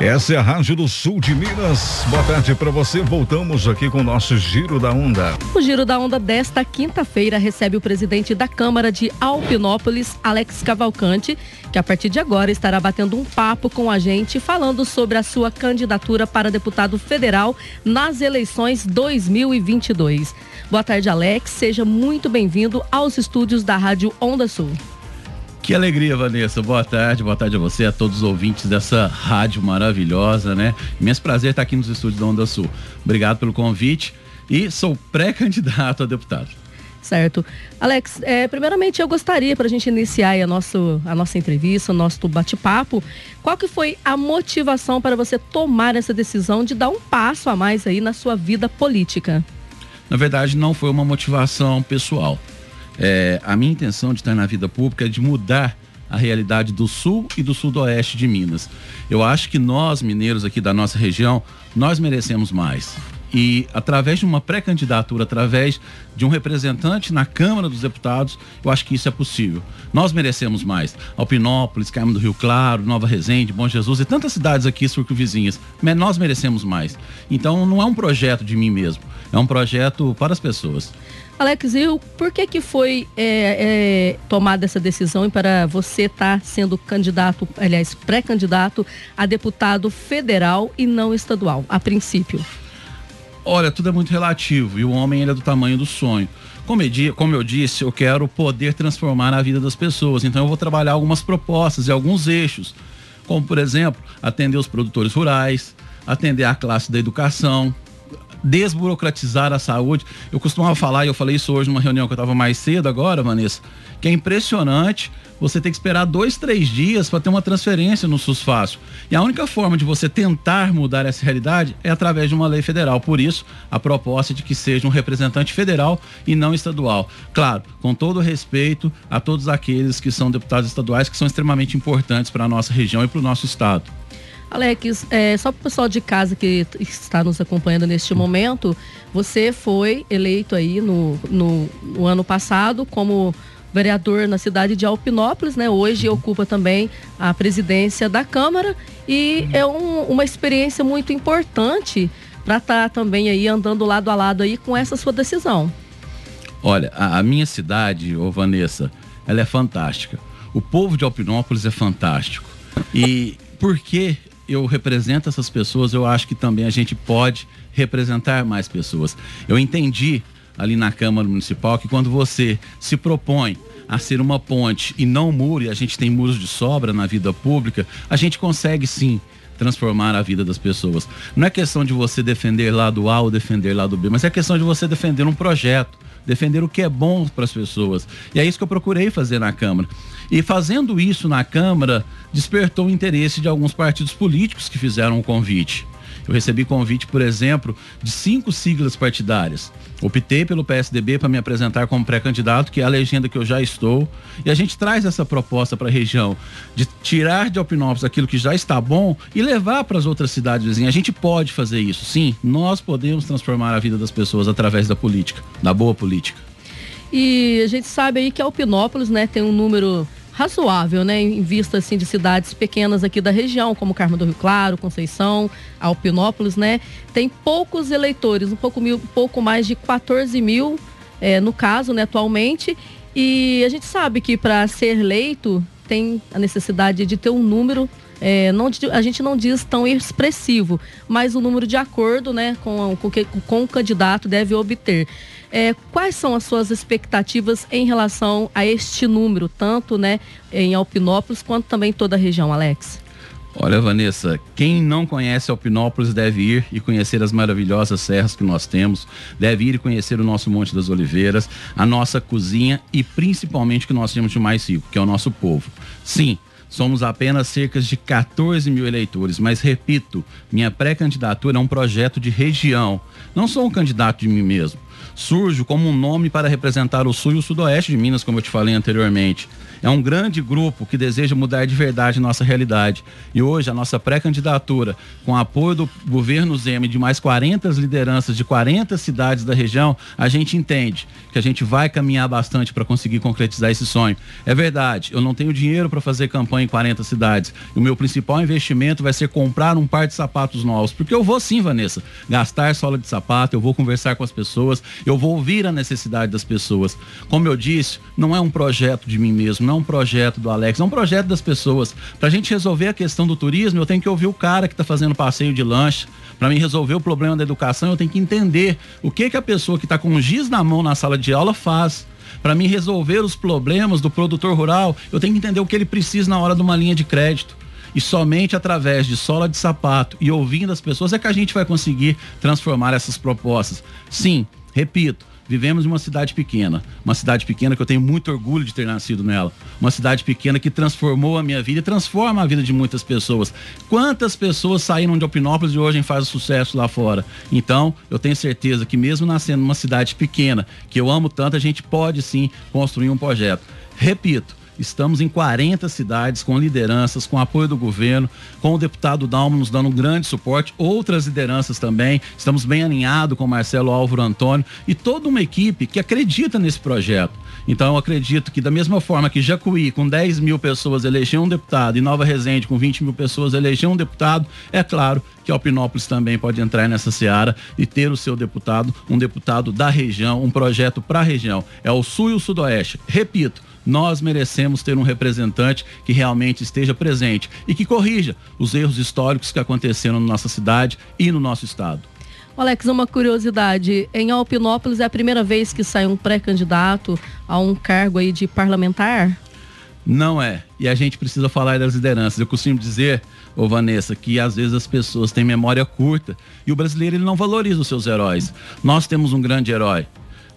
Essa é a Rádio do Sul de Minas. Boa tarde para você. Voltamos aqui com o nosso Giro da Onda. O Giro da Onda desta quinta-feira recebe o presidente da Câmara de Alpinópolis, Alex Cavalcante, que a partir de agora estará batendo um papo com a gente, falando sobre a sua candidatura para deputado federal nas eleições 2022. Boa tarde, Alex. Seja muito bem-vindo aos estúdios da Rádio Onda Sul. Que alegria, Vanessa. Boa tarde, boa tarde a você, a todos os ouvintes dessa rádio maravilhosa, né? Imenso prazer estar aqui nos estúdios da Onda Sul. Obrigado pelo convite e sou pré-candidato a deputado. Certo. Alex, é, primeiramente eu gostaria, para a gente iniciar a, nosso, a nossa entrevista, o nosso bate-papo, qual que foi a motivação para você tomar essa decisão de dar um passo a mais aí na sua vida política? Na verdade, não foi uma motivação pessoal. É, a minha intenção de estar na vida pública é de mudar a realidade do sul e do sudoeste de Minas. Eu acho que nós, mineiros aqui da nossa região, nós merecemos mais. E através de uma pré-candidatura, através de um representante na Câmara dos Deputados, eu acho que isso é possível. Nós merecemos mais. Alpinópolis, Carmo do Rio Claro, Nova Resende, Bom Jesus e tantas cidades aqui circunvizinhas. Nós merecemos mais. Então não é um projeto de mim mesmo, é um projeto para as pessoas. Alex, e por que que foi é, é, tomada essa decisão para você estar tá sendo candidato, aliás, pré-candidato a deputado federal e não estadual, a princípio? Olha, tudo é muito relativo e o homem ele é do tamanho do sonho. Como eu, como eu disse, eu quero poder transformar a vida das pessoas, então eu vou trabalhar algumas propostas e alguns eixos, como por exemplo, atender os produtores rurais, atender a classe da educação, desburocratizar a saúde. Eu costumava falar, e eu falei isso hoje numa reunião que eu estava mais cedo agora, Vanessa, que é impressionante você ter que esperar dois, três dias para ter uma transferência no SUS fácil. E a única forma de você tentar mudar essa realidade é através de uma lei federal. Por isso, a proposta de que seja um representante federal e não estadual. Claro, com todo respeito a todos aqueles que são deputados estaduais, que são extremamente importantes para a nossa região e para o nosso estado. Alex, é, só para o pessoal de casa que está nos acompanhando neste momento, você foi eleito aí no, no, no ano passado como vereador na cidade de Alpinópolis, né? Hoje ocupa também a presidência da Câmara e é um, uma experiência muito importante para estar tá também aí andando lado a lado aí com essa sua decisão. Olha, a, a minha cidade, ô Vanessa, ela é fantástica. O povo de Alpinópolis é fantástico. E por que eu represento essas pessoas, eu acho que também a gente pode representar mais pessoas. Eu entendi ali na Câmara Municipal que quando você se propõe a ser uma ponte e não muro, e a gente tem muros de sobra na vida pública, a gente consegue sim transformar a vida das pessoas. Não é questão de você defender lado A ou defender lado B, mas é questão de você defender um projeto, defender o que é bom para as pessoas. E é isso que eu procurei fazer na Câmara. E fazendo isso na Câmara, despertou o interesse de alguns partidos políticos que fizeram o convite. Eu recebi convite, por exemplo, de cinco siglas partidárias. Optei pelo PSDB para me apresentar como pré-candidato, que é a legenda que eu já estou. E a gente traz essa proposta para a região de tirar de Alpinópolis aquilo que já está bom e levar para as outras cidades vizinhas. A gente pode fazer isso, sim. Nós podemos transformar a vida das pessoas através da política, da boa política. E a gente sabe aí que Alpinópolis, né, tem um número razoável, né, em vista assim de cidades pequenas aqui da região, como Carmo do Rio Claro, Conceição, Alpinópolis, né, tem poucos eleitores, um pouco, mil, pouco mais de 14 mil, é, no caso, né, atualmente. E a gente sabe que para ser eleito tem a necessidade de ter um número é, não, a gente não diz tão expressivo, mas o número de acordo né, com, com, que, com o candidato deve obter. É, quais são as suas expectativas em relação a este número, tanto né, em Alpinópolis quanto também toda a região, Alex? Olha, Vanessa, quem não conhece Alpinópolis deve ir e conhecer as maravilhosas serras que nós temos, deve ir e conhecer o nosso Monte das Oliveiras, a nossa cozinha e principalmente o que nós temos de mais rico, que é o nosso povo. Sim, Somos apenas cerca de 14 mil eleitores, mas repito, minha pré-candidatura é um projeto de região. Não sou um candidato de mim mesmo. Surge como um nome para representar o sul e o sudoeste de Minas, como eu te falei anteriormente. É um grande grupo que deseja mudar de verdade nossa realidade. E hoje a nossa pré-candidatura, com apoio do governo Zema e de mais 40 lideranças de 40 cidades da região, a gente entende que a gente vai caminhar bastante para conseguir concretizar esse sonho. É verdade, eu não tenho dinheiro para fazer campanha em 40 cidades. O meu principal investimento vai ser comprar um par de sapatos novos, porque eu vou sim, Vanessa, gastar sola de sapato, eu vou conversar com as pessoas, eu vou ouvir a necessidade das pessoas. Como eu disse, não é um projeto de mim mesmo, não é um projeto do Alex, é um projeto das pessoas. Para a gente resolver a questão do turismo, eu tenho que ouvir o cara que está fazendo passeio de lanche. Para mim resolver o problema da educação, eu tenho que entender o que que a pessoa que está com um giz na mão na sala de aula faz. Para mim resolver os problemas do produtor rural, eu tenho que entender o que ele precisa na hora de uma linha de crédito. E somente através de sola de sapato e ouvindo as pessoas é que a gente vai conseguir transformar essas propostas. Sim, repito, Vivemos em uma cidade pequena, uma cidade pequena que eu tenho muito orgulho de ter nascido nela, uma cidade pequena que transformou a minha vida e transforma a vida de muitas pessoas. Quantas pessoas saíram de Opinópolis e hoje fazem sucesso lá fora? Então, eu tenho certeza que mesmo nascendo numa cidade pequena, que eu amo tanto, a gente pode sim construir um projeto. Repito, Estamos em 40 cidades com lideranças, com apoio do governo, com o deputado Dalmo nos dando um grande suporte, outras lideranças também. Estamos bem alinhados com Marcelo Álvaro Antônio e toda uma equipe que acredita nesse projeto. Então eu acredito que da mesma forma que Jacuí, com 10 mil pessoas, elegeu um deputado e Nova Resende, com 20 mil pessoas, elegeu um deputado, é claro que Alpinópolis também pode entrar nessa seara e ter o seu deputado, um deputado da região, um projeto para a região. É o Sul e o Sudoeste. Repito, nós merecemos ter um representante que realmente esteja presente e que corrija os erros históricos que aconteceram na nossa cidade e no nosso estado. Alex, uma curiosidade, em Alpinópolis é a primeira vez que sai um pré-candidato a um cargo aí de parlamentar? Não é. E a gente precisa falar das lideranças. Eu costumo dizer, ô Vanessa, que às vezes as pessoas têm memória curta e o brasileiro ele não valoriza os seus heróis. Nós temos um grande herói,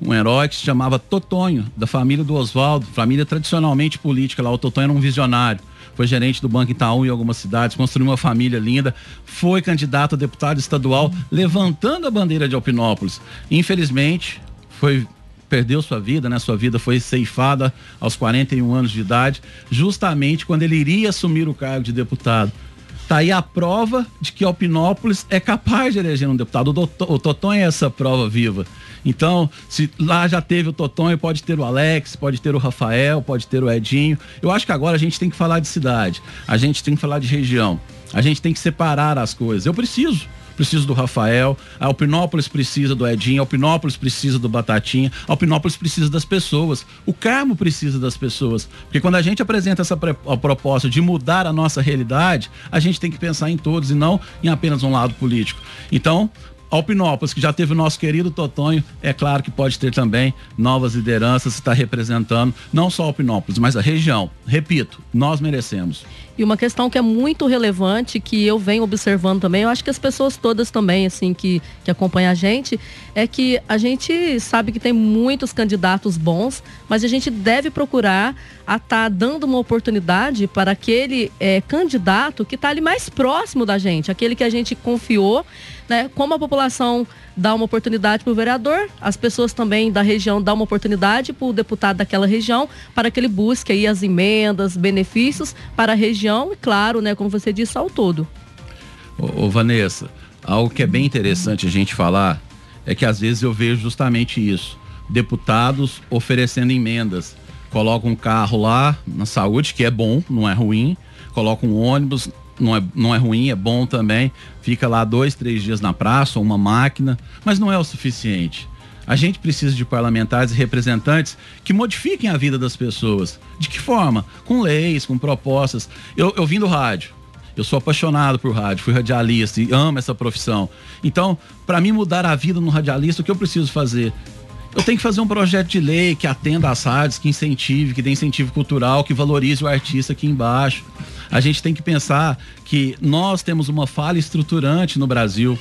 um herói que se chamava Totonho, da família do Oswaldo, família tradicionalmente política lá. O Totonho era um visionário. Foi gerente do Banco Itaú em algumas cidades, construiu uma família linda, foi candidato a deputado estadual, levantando a bandeira de Alpinópolis. Infelizmente, foi perdeu sua vida, né? Sua vida foi ceifada aos 41 anos de idade, justamente quando ele iria assumir o cargo de deputado. Tá aí a prova de que Alpinópolis é capaz de eleger um deputado. O, Toton é essa prova viva. Então, se lá já teve o Totonho, pode ter o Alex, pode ter o Rafael, pode ter o Edinho. Eu acho que agora a gente tem que falar de cidade, a gente tem que falar de região, a gente tem que separar as coisas. Eu preciso preciso do Rafael, a Alpinópolis precisa do Edinho, a Alpinópolis precisa do Batatinha, a Alpinópolis precisa das pessoas, o Carmo precisa das pessoas. Porque quando a gente apresenta essa proposta de mudar a nossa realidade, a gente tem que pensar em todos e não em apenas um lado político. Então, Alpinópolis, que já teve o nosso querido Totonho, é claro que pode ter também novas lideranças, está representando não só Alpinópolis, mas a região. Repito, nós merecemos. E uma questão que é muito relevante, que eu venho observando também, eu acho que as pessoas todas também, assim, que, que acompanham a gente, é que a gente sabe que tem muitos candidatos bons, mas a gente deve procurar a estar tá dando uma oportunidade para aquele é, candidato que está ali mais próximo da gente, aquele que a gente confiou, né? Como a população dá uma oportunidade para o vereador, as pessoas também da região dão uma oportunidade para o deputado daquela região para que ele busque aí as emendas, benefícios para a região e, claro, né, como você disse, ao todo. Ô, ô Vanessa, algo que é bem interessante a gente falar é que às vezes eu vejo justamente isso. Deputados oferecendo emendas. Colocam um carro lá na saúde, que é bom, não é ruim. Colocam um ônibus não é, não é ruim, é bom também. Fica lá dois, três dias na praça, ou uma máquina, mas não é o suficiente. A gente precisa de parlamentares e representantes que modifiquem a vida das pessoas. De que forma? Com leis, com propostas. Eu, eu vim do rádio. Eu sou apaixonado por rádio, fui radialista e amo essa profissão. Então, para mim mudar a vida no radialista, o que eu preciso fazer? Eu tenho que fazer um projeto de lei que atenda às rádios, que incentive, que dê incentivo cultural, que valorize o artista aqui embaixo. A gente tem que pensar que nós temos uma falha estruturante no Brasil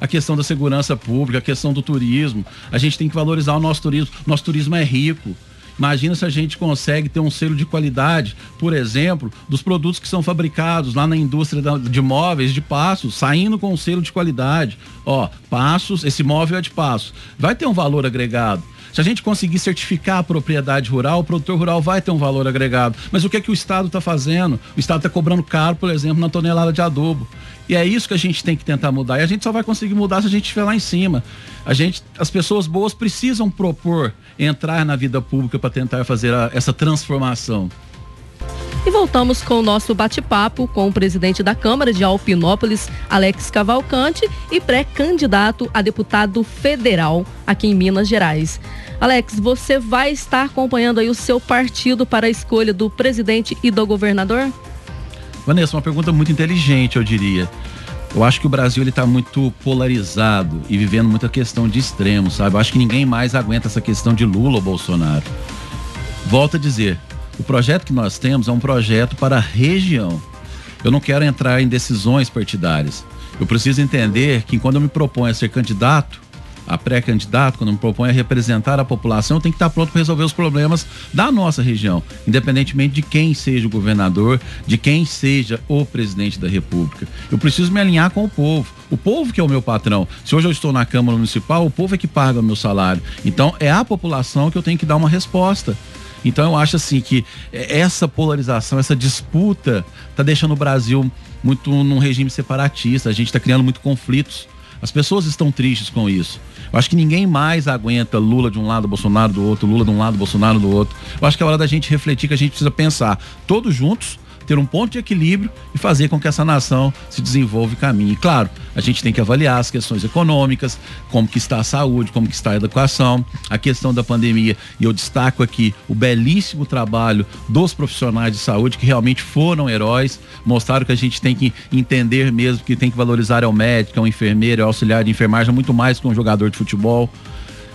a questão da segurança pública, a questão do turismo. A gente tem que valorizar o nosso turismo. Nosso turismo é rico. Imagina se a gente consegue ter um selo de qualidade, por exemplo, dos produtos que são fabricados lá na indústria de móveis de Passos, saindo com um selo de qualidade. Ó, Passos, esse móvel é de Passos. Vai ter um valor agregado. Se a gente conseguir certificar a propriedade rural, o produtor rural vai ter um valor agregado. Mas o que é que o Estado está fazendo? O Estado está cobrando caro, por exemplo, na tonelada de adubo. E é isso que a gente tem que tentar mudar. E a gente só vai conseguir mudar se a gente estiver lá em cima. A gente, as pessoas boas precisam propor entrar na vida pública para tentar fazer a, essa transformação. E voltamos com o nosso bate-papo com o presidente da Câmara de Alpinópolis, Alex Cavalcante, e pré-candidato a deputado federal aqui em Minas Gerais. Alex, você vai estar acompanhando aí o seu partido para a escolha do presidente e do governador? Vanessa, uma pergunta muito inteligente, eu diria. Eu acho que o Brasil ele está muito polarizado e vivendo muita questão de extremos, sabe? Eu acho que ninguém mais aguenta essa questão de Lula ou Bolsonaro. Volto a dizer, o projeto que nós temos é um projeto para a região. Eu não quero entrar em decisões partidárias. Eu preciso entender que quando eu me proponho a ser candidato, a pré-candidato, quando me propõe a representar a população, tem que estar pronto para resolver os problemas da nossa região, independentemente de quem seja o governador, de quem seja o presidente da República. Eu preciso me alinhar com o povo. O povo que é o meu patrão. Se hoje eu estou na Câmara Municipal, o povo é que paga o meu salário. Então é a população que eu tenho que dar uma resposta. Então eu acho assim que essa polarização, essa disputa, está deixando o Brasil muito num regime separatista. A gente está criando muito conflitos. As pessoas estão tristes com isso. Eu acho que ninguém mais aguenta Lula de um lado, Bolsonaro do outro, Lula de um lado, Bolsonaro do outro. Eu acho que é hora da gente refletir que a gente precisa pensar todos juntos ter um ponto de equilíbrio e fazer com que essa nação se desenvolva e caminhe. Claro, a gente tem que avaliar as questões econômicas, como que está a saúde, como que está a educação, a questão da pandemia. E eu destaco aqui o belíssimo trabalho dos profissionais de saúde que realmente foram heróis, mostraram que a gente tem que entender mesmo que tem que valorizar é o médico, é o enfermeiro, é o auxiliar de enfermagem, muito mais que um jogador de futebol.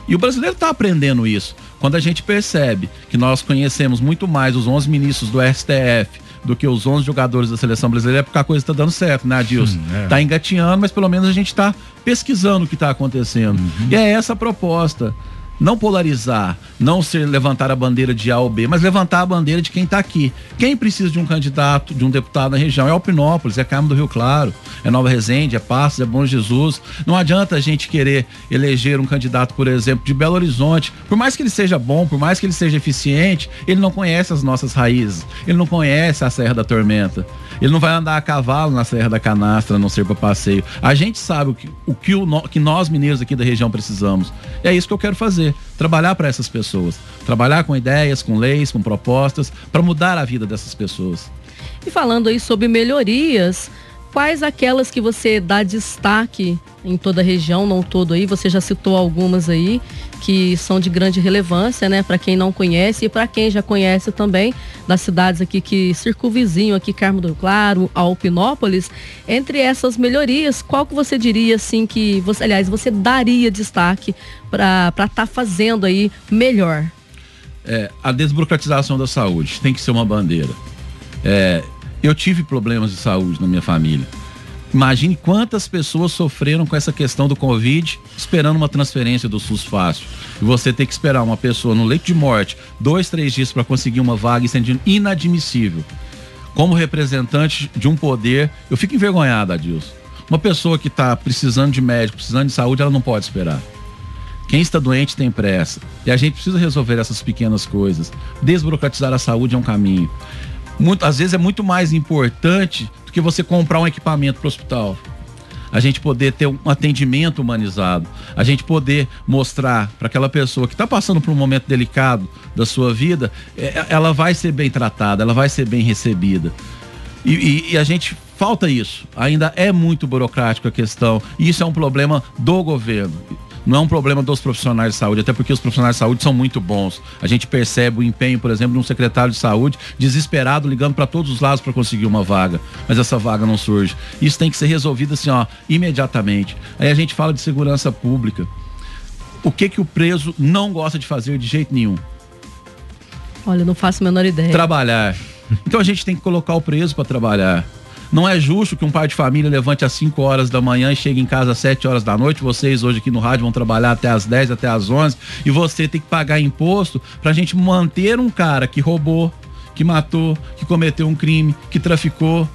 E o brasileiro está aprendendo isso. Quando a gente percebe que nós conhecemos muito mais os 11 ministros do STF, do que os 11 jogadores da seleção brasileira, é porque a coisa está dando certo, né, Adilson? É. Tá engatinhando, mas pelo menos a gente está pesquisando o que está acontecendo. Uhum. E é essa a proposta não polarizar, não ser levantar a bandeira de A ou B, mas levantar a bandeira de quem está aqui. Quem precisa de um candidato, de um deputado na região? É Alpinópolis, é Carmo do Rio Claro, é Nova Resende, é Passos, é Bom Jesus. Não adianta a gente querer eleger um candidato, por exemplo, de Belo Horizonte. Por mais que ele seja bom, por mais que ele seja eficiente, ele não conhece as nossas raízes, ele não conhece a Serra da Tormenta. Ele não vai andar a cavalo na Serra da Canastra, a não ser para passeio. A gente sabe o que, o que, o, que nós mineiros aqui da região precisamos. E é isso que eu quero fazer trabalhar para essas pessoas, trabalhar com ideias, com leis, com propostas, para mudar a vida dessas pessoas. E falando aí sobre melhorias, quais aquelas que você dá destaque em toda a região, não todo aí, você já citou algumas aí que são de grande relevância, né, para quem não conhece e para quem já conhece também das cidades aqui que circunvizinham aqui Carmo do Claro, Alpinópolis. Entre essas melhorias, qual que você diria assim que você, aliás, você daria destaque para estar tá fazendo aí melhor? É, a desburocratização da saúde tem que ser uma bandeira. É, eu tive problemas de saúde na minha família Imagine quantas pessoas sofreram com essa questão do Covid, esperando uma transferência do SUS fácil. E você ter que esperar uma pessoa no leito de morte dois, três dias para conseguir uma vaga, isso é inadmissível. Como representante de um poder, eu fico envergonhado, Adilson. Uma pessoa que está precisando de médico, precisando de saúde, ela não pode esperar. Quem está doente tem pressa. E a gente precisa resolver essas pequenas coisas. Desburocratizar a saúde é um caminho. Muito, às vezes é muito mais importante do que você comprar um equipamento para o hospital. A gente poder ter um atendimento humanizado, a gente poder mostrar para aquela pessoa que está passando por um momento delicado da sua vida, é, ela vai ser bem tratada, ela vai ser bem recebida. E, e, e, a gente falta isso. Ainda é muito burocrático a questão. E isso é um problema do governo não é um problema dos profissionais de saúde, até porque os profissionais de saúde são muito bons. A gente percebe o empenho, por exemplo, de um secretário de saúde desesperado ligando para todos os lados para conseguir uma vaga, mas essa vaga não surge. Isso tem que ser resolvido assim, ó, imediatamente. Aí a gente fala de segurança pública. O que que o preso não gosta de fazer de jeito nenhum? Olha, não faço a menor ideia. Trabalhar. Então a gente tem que colocar o preso para trabalhar. Não é justo que um pai de família levante às 5 horas da manhã e chegue em casa às 7 horas da noite. Vocês hoje aqui no rádio vão trabalhar até às 10, até às 11 e você tem que pagar imposto para a gente manter um cara que roubou, que matou, que cometeu um crime, que traficou.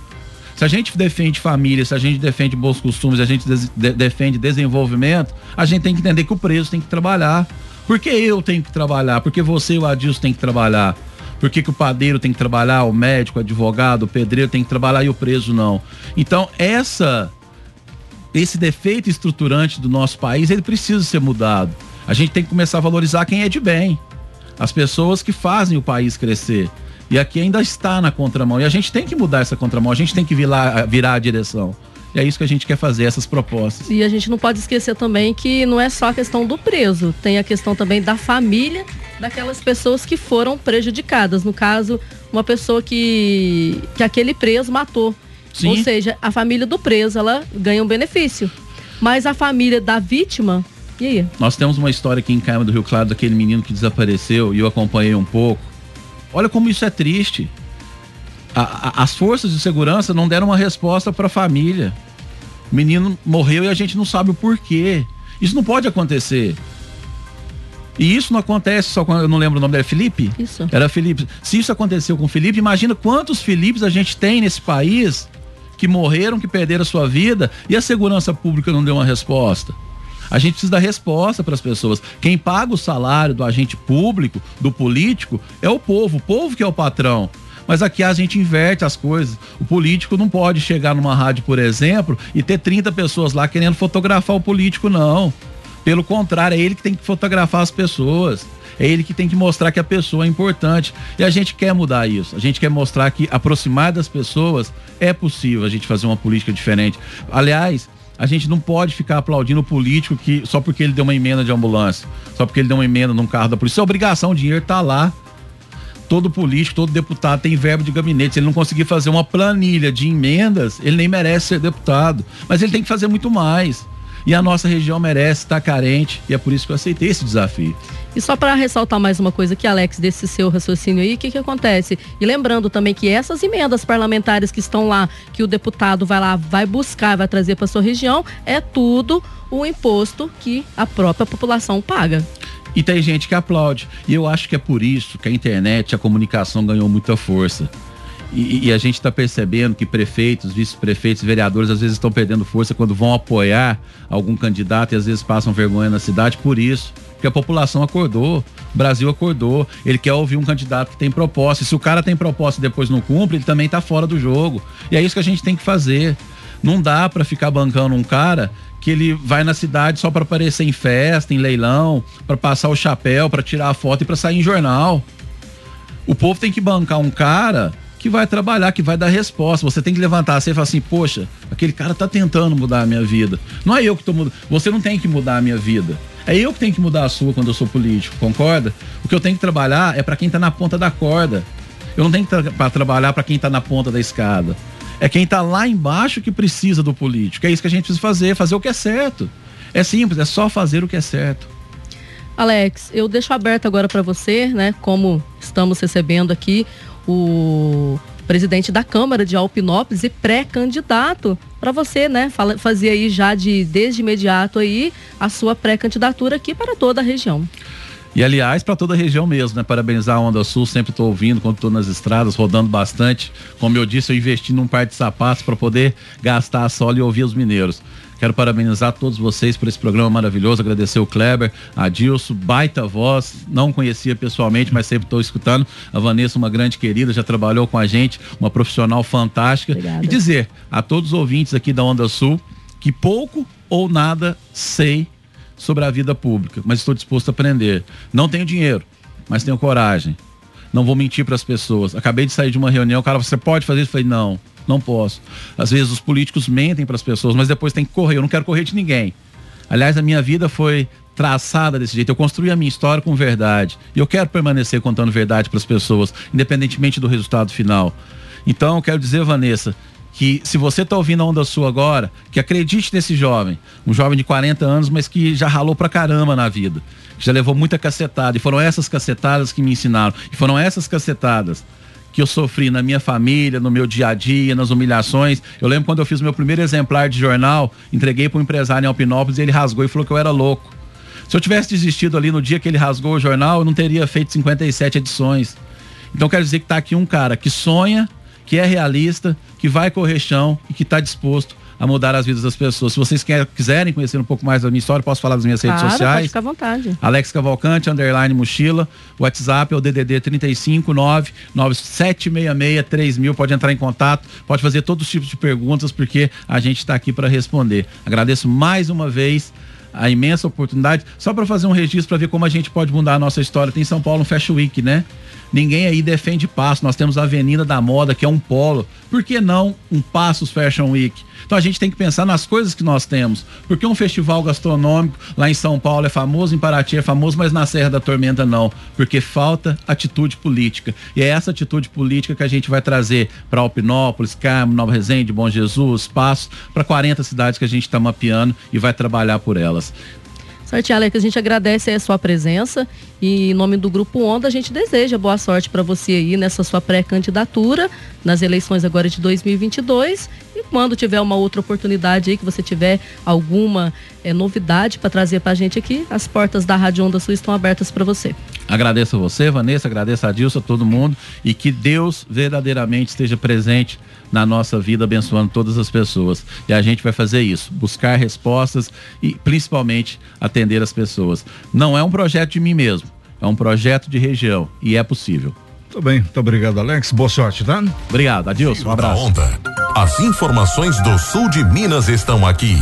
Se a gente defende família, se a gente defende bons costumes, se a gente de defende desenvolvimento, a gente tem que entender que o preso tem que trabalhar. Por que eu tenho que trabalhar? Porque você e o Adilson tem que trabalhar. Por que, que o padeiro tem que trabalhar, o médico, o advogado, o pedreiro tem que trabalhar e o preso não? Então, essa esse defeito estruturante do nosso país, ele precisa ser mudado. A gente tem que começar a valorizar quem é de bem. As pessoas que fazem o país crescer. E aqui ainda está na contramão. E a gente tem que mudar essa contramão, a gente tem que virar, virar a direção. E é isso que a gente quer fazer, essas propostas. E a gente não pode esquecer também que não é só a questão do preso, tem a questão também da família daquelas pessoas que foram prejudicadas. No caso, uma pessoa que, que aquele preso matou. Sim. Ou seja, a família do preso, ela ganha um benefício. Mas a família da vítima, e aí? Nós temos uma história aqui em Caima do Rio Claro daquele menino que desapareceu e eu acompanhei um pouco. Olha como isso é triste. A, a, as forças de segurança não deram uma resposta para a família. O menino morreu e a gente não sabe o porquê. Isso não pode acontecer. E isso não acontece só quando eu não lembro o nome dele, Felipe? Isso. Era Felipe. Se isso aconteceu com o Felipe, imagina quantos Filipes a gente tem nesse país que morreram, que perderam a sua vida e a segurança pública não deu uma resposta. A gente precisa dar resposta para as pessoas. Quem paga o salário do agente público, do político, é o povo. O povo que é o patrão. Mas aqui a gente inverte as coisas. O político não pode chegar numa rádio, por exemplo, e ter 30 pessoas lá querendo fotografar o político, não. Pelo contrário, é ele que tem que fotografar as pessoas. É ele que tem que mostrar que a pessoa é importante. E a gente quer mudar isso. A gente quer mostrar que aproximar das pessoas é possível a gente fazer uma política diferente. Aliás, a gente não pode ficar aplaudindo o político que só porque ele deu uma emenda de ambulância, só porque ele deu uma emenda num carro da polícia. É obrigação, o dinheiro tá lá todo político, todo deputado tem verbo de gabinete. Se ele não conseguir fazer uma planilha de emendas, ele nem merece ser deputado. Mas ele tem que fazer muito mais. E a nossa região merece estar carente e é por isso que eu aceitei esse desafio. E só para ressaltar mais uma coisa aqui, Alex, desse seu raciocínio aí, o que, que acontece? E lembrando também que essas emendas parlamentares que estão lá, que o deputado vai lá, vai buscar, vai trazer para sua região, é tudo o imposto que a própria população paga. E tem gente que aplaude. E eu acho que é por isso que a internet, a comunicação ganhou muita força. E, e a gente está percebendo que prefeitos, vice-prefeitos, vereadores às vezes estão perdendo força quando vão apoiar algum candidato e às vezes passam vergonha na cidade por isso. Porque a população acordou, o Brasil acordou, ele quer ouvir um candidato que tem proposta. E se o cara tem proposta e depois não cumpre, ele também está fora do jogo. E é isso que a gente tem que fazer. Não dá para ficar bancando um cara que ele vai na cidade só para aparecer em festa, em leilão, para passar o chapéu, para tirar a foto e para sair em jornal. O povo tem que bancar um cara que vai trabalhar, que vai dar resposta. Você tem que levantar você e falar assim: "Poxa, aquele cara tá tentando mudar a minha vida". Não é eu que tô mudando. Você não tem que mudar a minha vida. É eu que tenho que mudar a sua quando eu sou político, concorda? O que eu tenho que trabalhar é para quem tá na ponta da corda. Eu não tenho que tra trabalhar para quem tá na ponta da escada. É quem está lá embaixo que precisa do político. É isso que a gente precisa fazer, fazer o que é certo. É simples, é só fazer o que é certo. Alex, eu deixo aberto agora para você, né? Como estamos recebendo aqui o presidente da Câmara de Alpinópolis e pré-candidato para você, né? Fazer aí já de desde imediato aí a sua pré-candidatura aqui para toda a região. E aliás, para toda a região mesmo, né? Parabenizar a Onda Sul, sempre estou ouvindo quando estou nas estradas, rodando bastante. Como eu disse, eu investi num par de sapatos para poder gastar a sola e ouvir os mineiros. Quero parabenizar todos vocês por esse programa maravilhoso, agradecer o Kleber, a Dilson, baita voz, não conhecia pessoalmente, mas sempre estou escutando. A Vanessa, uma grande querida, já trabalhou com a gente, uma profissional fantástica. Obrigada. E dizer a todos os ouvintes aqui da Onda Sul que pouco ou nada sei sobre a vida pública, mas estou disposto a aprender. Não tenho dinheiro, mas tenho coragem. Não vou mentir para as pessoas. Acabei de sair de uma reunião, o cara, você pode fazer isso? Eu falei, não, não posso. Às vezes os políticos mentem para as pessoas, mas depois tem que correr. Eu não quero correr de ninguém. Aliás, a minha vida foi traçada desse jeito. Eu construí a minha história com verdade. E eu quero permanecer contando verdade para as pessoas, independentemente do resultado final. Então, eu quero dizer, Vanessa, que se você está ouvindo a Onda Sul agora, que acredite nesse jovem, um jovem de 40 anos, mas que já ralou pra caramba na vida, que já levou muita cacetada, e foram essas cacetadas que me ensinaram, e foram essas cacetadas que eu sofri na minha família, no meu dia a dia, nas humilhações. Eu lembro quando eu fiz meu primeiro exemplar de jornal, entreguei para um empresário em Alpinópolis e ele rasgou e falou que eu era louco. Se eu tivesse desistido ali no dia que ele rasgou o jornal, eu não teria feito 57 edições. Então quero dizer que está aqui um cara que sonha, que é realista, que vai correr chão e que está disposto a mudar as vidas das pessoas. Se vocês quer, quiserem conhecer um pouco mais da minha história, posso falar das minhas redes claro, sociais. Pode ficar à vontade. Alex Cavalcante, underline mochila. WhatsApp é o DDD 359 9766 3000. Pode entrar em contato, pode fazer todos os tipos de perguntas, porque a gente está aqui para responder. Agradeço mais uma vez a imensa oportunidade, só para fazer um registro para ver como a gente pode mudar a nossa história. Tem em São Paulo um Fashion Week, né? Ninguém aí defende passo. Nós temos a Avenida da Moda, que é um polo. Por que não um Passos Fashion Week? Então a gente tem que pensar nas coisas que nós temos. Porque um festival gastronômico lá em São Paulo é famoso, em Paraty é famoso, mas na Serra da Tormenta não. Porque falta atitude política. E é essa atitude política que a gente vai trazer para Alpinópolis, Carmo, Nova Resende, Bom Jesus, Passos, para 40 cidades que a gente está mapeando e vai trabalhar por elas. Certo, Alex, a gente agradece a sua presença e em nome do Grupo Onda a gente deseja boa sorte para você aí nessa sua pré-candidatura nas eleições agora de 2022 e quando tiver uma outra oportunidade aí que você tiver alguma é, novidade para trazer para a gente aqui, as portas da Rádio Onda Sul estão abertas para você. Agradeço a você, Vanessa, agradeço a Dilson, a todo mundo e que Deus verdadeiramente esteja presente na nossa vida, abençoando todas as pessoas. E a gente vai fazer isso, buscar respostas e principalmente atender as pessoas. Não é um projeto de mim mesmo, é um projeto de região e é possível. Muito bem, muito obrigado, Alex. Boa sorte, tá? Obrigado, Adilson. Um abraço. As informações do sul de Minas estão aqui.